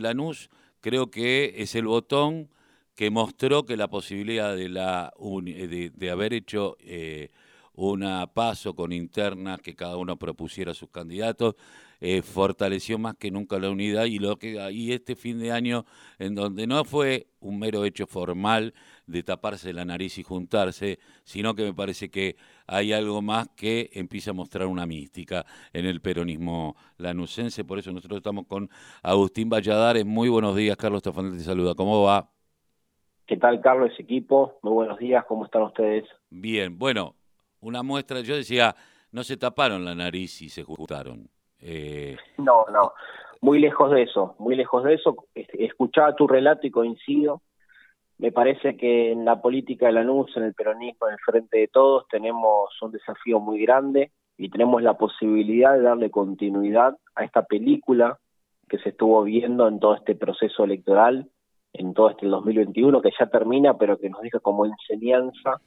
Lanús creo que es el botón que mostró que la posibilidad de, la, de, haber hecho eh, una paso con internas, que cada uno propusiera sus candidatos, eh, fortaleció más que nunca la unidad y lo que y este fin de año en donde no fue un mero hecho formal de taparse la nariz y juntarse, sino que me parece que hay algo más que empieza a mostrar una mística en el peronismo lanucense, por eso nosotros estamos con Agustín Valladares. Muy buenos días, Carlos Tafanel te saluda. ¿Cómo va? ¿Qué tal, Carlos, equipo? Muy buenos días, ¿cómo están ustedes? Bien, bueno, una muestra, yo decía, no se taparon la nariz y se juntaron. Eh... No, no, muy lejos de eso, muy lejos de eso. Escuchaba tu relato y coincido. Me parece que en la política de la NUS, en el peronismo, en el frente de todos, tenemos un desafío muy grande y tenemos la posibilidad de darle continuidad a esta película que se estuvo viendo en todo este proceso electoral, en todo este 2021, que ya termina, pero que nos deja como enseñanza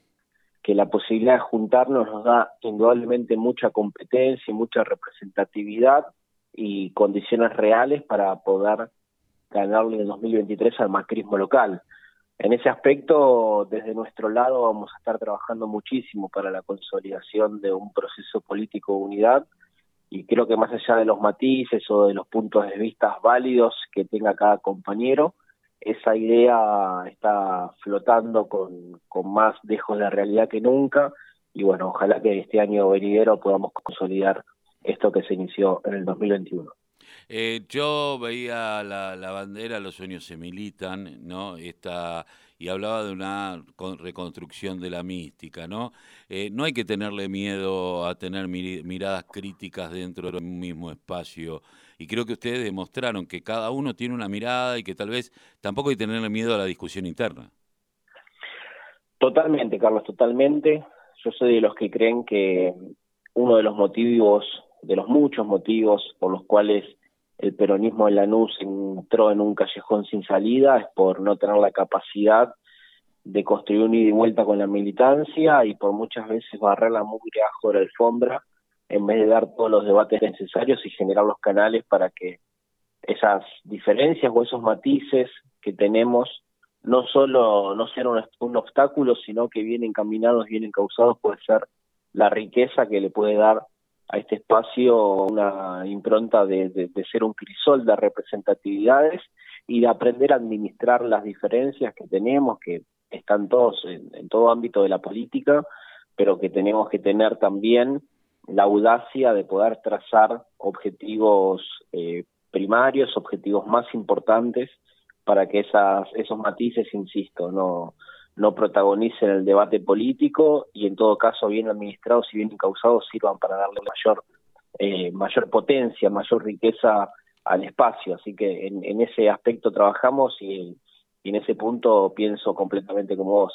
que la posibilidad de juntarnos nos da indudablemente mucha competencia y mucha representatividad y condiciones reales para poder ganarle en el 2023 al macrismo local. En ese aspecto, desde nuestro lado, vamos a estar trabajando muchísimo para la consolidación de un proceso político de unidad y creo que más allá de los matices o de los puntos de vista válidos que tenga cada compañero, esa idea está flotando con, con más dejos de realidad que nunca y bueno, ojalá que este año venidero podamos consolidar esto que se inició en el 2021. Eh, yo veía la, la, bandera, los sueños se militan, ¿no? Esta, y hablaba de una reconstrucción de la mística, ¿no? Eh, no hay que tenerle miedo a tener miradas críticas dentro de un mismo espacio. Y creo que ustedes demostraron que cada uno tiene una mirada y que tal vez tampoco hay que tenerle miedo a la discusión interna. Totalmente, Carlos, totalmente. Yo soy de los que creen que uno de los motivos, de los muchos motivos por los cuales el peronismo en Lanús entró en un callejón sin salida es por no tener la capacidad de construir un ida y vuelta con la militancia y por muchas veces barrer la mugre ajo de la alfombra en vez de dar todos los debates necesarios y generar los canales para que esas diferencias o esos matices que tenemos no solo no sean un, obstáculo, sino que bien encaminados, bien encausados puede ser la riqueza que le puede dar a este espacio una impronta de, de, ser un crisol de representatividades y de aprender a administrar las diferencias que tenemos, que están todos en, todo ámbito de la política, pero que tenemos que tener también la audacia de poder trazar objetivos eh, primarios, objetivos más importantes, para que esas, esos matices, insisto, no, no protagonicen el debate político y en todo caso bien administrados y bien encausados sirvan para darle mayor eh, mayor potencia, mayor riqueza al espacio. Así que en, ese aspecto trabajamos y, en ese punto pienso completamente como vos.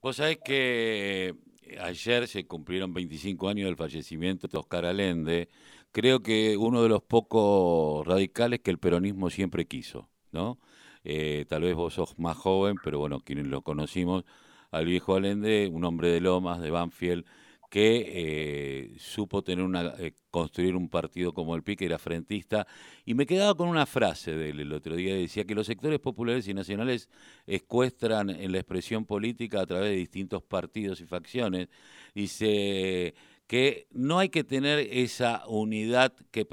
Vos sabés que ayer se cumplieron 25 años del fallecimiento de Oscar Allende. Creo que uno de los pocos radicales que el peronismo siempre quiso, ¿no? Eh, tal vez vos sos más joven, pero bueno, quienes lo conocimos, al viejo Allende, un hombre de Lomas, de Banfield, que eh, supo tener una, eh, construir un partido como el PI, que era frentista, y me quedaba con una frase de él el otro día, decía que los sectores populares y nacionales escuestran en la expresión política a través de distintos partidos y facciones, dice que no hay que tener esa unidad que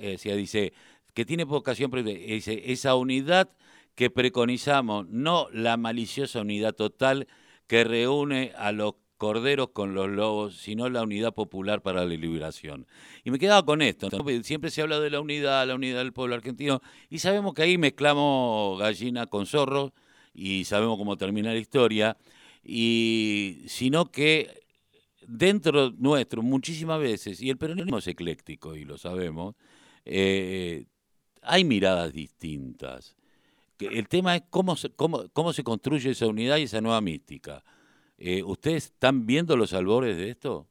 decía, dice, que tiene vocación, dice, esa unidad que preconizamos, no la maliciosa unidad total que reúne a los corderos con los lobos, sino la unidad popular para la liberación. Y me quedaba con esto, siempre se habla de la unidad, la unidad del pueblo argentino, y sabemos que ahí mezclamos gallina con zorro, y sabemos cómo termina la historia, y sino que dentro nuestro muchísimas veces, y el peronismo es ecléctico y lo sabemos, eh, hay miradas distintas el tema es cómo se, cómo, cómo se construye esa unidad y esa nueva mística. Eh, ¿Ustedes están viendo los albores de esto?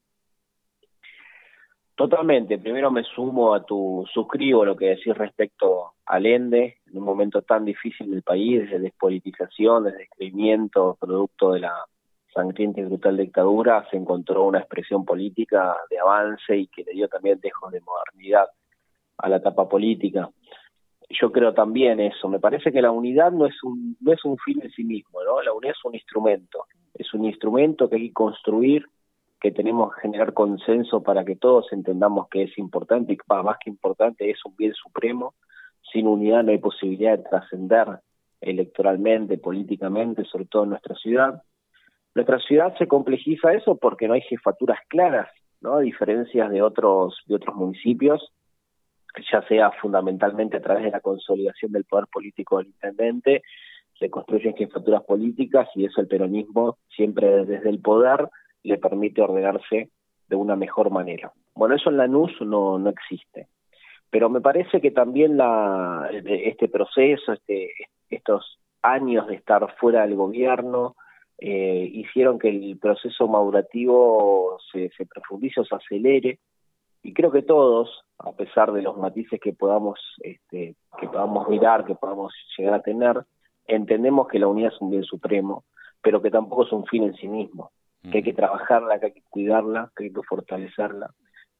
Totalmente. Primero me sumo a tu, suscribo lo que decís respecto al ENDE, en un momento tan difícil del país, desde despolitización, desde descreimiento, producto de la sangrienta y brutal dictadura, se encontró una expresión política de avance y que le dio también dejos de modernidad a la etapa política. Yo creo también eso. Me parece que la unidad no es un, no es un fin en sí mismo, ¿no? La unidad es un instrumento. Es un instrumento que hay que construir, que tenemos que generar consenso para que todos entendamos que es importante y más que importante es un bien supremo. Sin unidad no hay posibilidad de trascender electoralmente, políticamente, sobre todo en nuestra ciudad. Nuestra ciudad se complejiza eso porque no hay jefaturas claras, ¿no? A diferencia de otros, de otros municipios, ya sea fundamentalmente a través de la consolidación del poder político del intendente, se construyen jefaturas políticas y eso el peronismo siempre desde el poder le permite ordenarse de una mejor manera. Bueno, eso en la NUS no, no existe. Pero me parece que también la, este proceso, este, estos años de estar fuera del gobierno, eh, hicieron que el proceso madurativo se, se profundice o se acelere. Y creo que todos, a pesar de los matices que podamos, este, que podamos mirar, que podamos llegar a tener, entendemos que la unidad es un bien supremo, pero que tampoco es un fin en sí mismo, que hay que trabajarla, que hay que cuidarla, que hay que fortalecerla.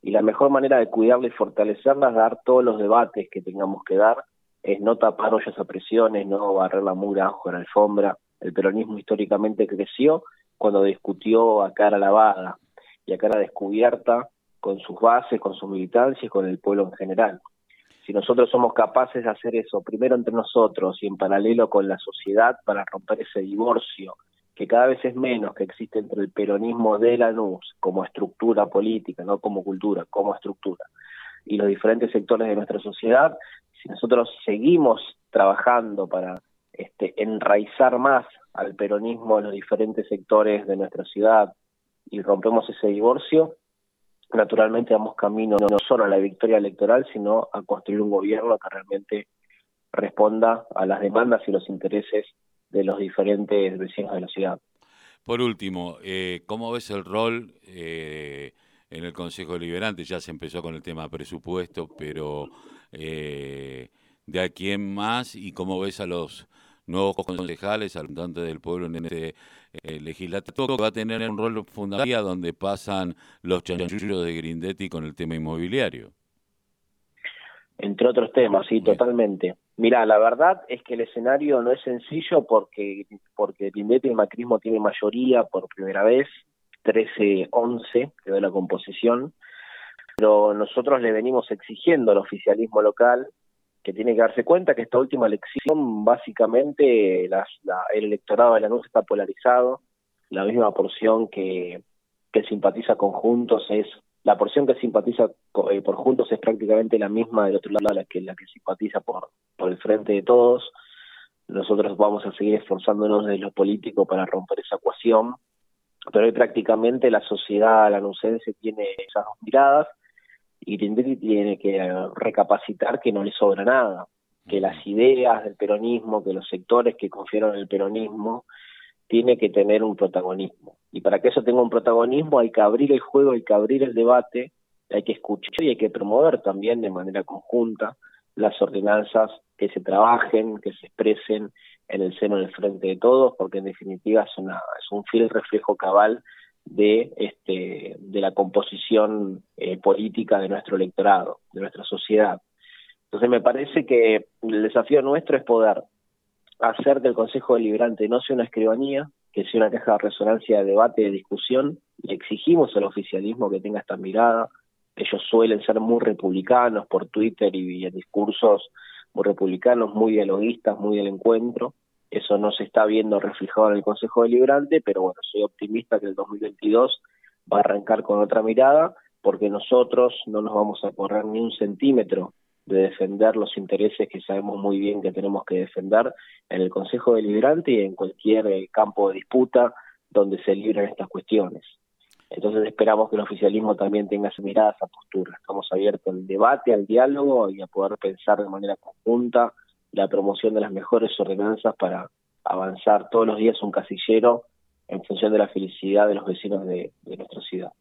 Y la mejor manera de cuidarla y fortalecerla es dar todos los debates que tengamos que dar, es no tapar ollas a presiones, no barrer la mura bajo la alfombra. El peronismo históricamente creció cuando discutió a cara lavada y a cara descubierta con sus bases, con su militancia y con el pueblo en general. Si nosotros somos capaces de hacer eso, primero entre nosotros y en paralelo con la sociedad para romper ese divorcio que cada vez es menos que existe entre el peronismo de la NUS como estructura política, no como cultura, como estructura, y los diferentes sectores de nuestra sociedad, si nosotros seguimos trabajando para este, enraizar más al peronismo en los diferentes sectores de nuestra ciudad y rompemos ese divorcio, naturalmente damos camino no solo a la victoria electoral, sino a construir un gobierno que realmente responda a las demandas y los intereses de los diferentes vecinos de la ciudad. Por último, eh, ¿cómo ves el rol eh, en el Consejo Deliberante? Ya se empezó con el tema presupuesto, pero eh, de aquí en más y cómo ves a los nuevos concejales, al representante del pueblo en este eh, legislativo, que va a tener un rol fundamental donde pasan los chanchullos de Grindetti con el tema inmobiliario. Entre otros temas, sí, totalmente. Mira, la verdad es que el escenario no es sencillo porque, porque Grindetti y el macrismo tiene mayoría por primera vez, 13-11 quedó la composición, pero nosotros le venimos exigiendo al oficialismo local que tiene que darse cuenta que esta última elección básicamente las, el electorado de la NUS está polarizado, la misma porción que, que simpatiza con Juntos es la porción que simpatiza eh, por Juntos es prácticamente la misma del otro lado la que la que simpatiza por por el frente de todos. Nosotros vamos a seguir esforzándonos desde lo político para romper esa ecuación, pero hoy prácticamente la sociedad lanucense tiene esas dos miradas y tiene que recapacitar que no le sobra nada, que las ideas del peronismo, que los sectores que confiaron en el peronismo, tiene que tener un protagonismo. Y para que eso tenga un protagonismo hay que abrir el juego, hay que abrir el debate, hay que escuchar y hay que promover también de manera conjunta las ordenanzas que se trabajen, que se expresen en el seno del frente de todos, porque en definitiva es, una, es un fiel reflejo cabal de este de la composición eh, política de nuestro electorado, de nuestra sociedad. Entonces me parece que el desafío nuestro es poder hacer que el Consejo Deliberante no sea una escribanía, que sea una caja de resonancia de debate, de discusión, y exigimos al oficialismo que tenga esta mirada. Ellos suelen ser muy republicanos por Twitter y en discursos muy republicanos, muy dialoguistas, muy del encuentro, eso no se está viendo reflejado en el Consejo Deliberante, pero bueno, soy optimista que el 2022 va a arrancar con otra mirada, porque nosotros no nos vamos a correr ni un centímetro de defender los intereses que sabemos muy bien que tenemos que defender en el Consejo Deliberante y en cualquier eh, campo de disputa donde se libren estas cuestiones. Entonces esperamos que el oficialismo también tenga esa mirada, esa postura. Estamos abiertos al debate, al diálogo y a poder pensar de manera conjunta la promoción de las mejores ordenanzas para avanzar todos los días un casillero en función de la felicidad de los vecinos de, nuestra ciudad.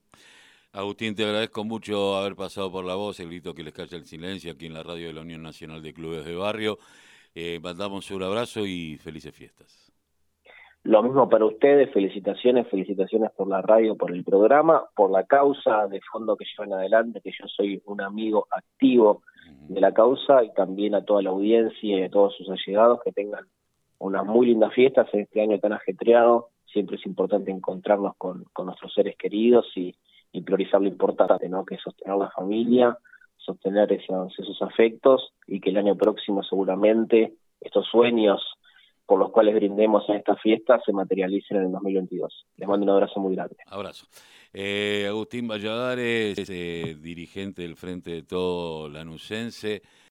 Agustín, te agradezco mucho haber pasado por la voz, el grito que les calla el silencio aquí en la radio de la Unión Nacional de Clubes de Barrio. Eh, mandamos un abrazo y felices fiestas. Lo mismo para ustedes, felicitaciones, felicitaciones por la radio, por el programa, por la causa de fondo que llevan adelante, que yo soy un amigo activo de la causa y también a toda la audiencia y a todos sus allegados que tengan unas muy lindas fiestas en este año tan ajetreado. Siempre es importante encontrarnos con, nuestros seres queridos y, priorizar lo importante, ¿no? que es sostener la familia, sostener esos, esos afectos y que el año próximo seguramente estos sueños por los cuales brindemos en esta fiesta se materialicen en el 2022. Les mando un abrazo muy grande. Abrazo. Eh, Agustín Valladares, eh, dirigente del Frente de Todo Lanucense.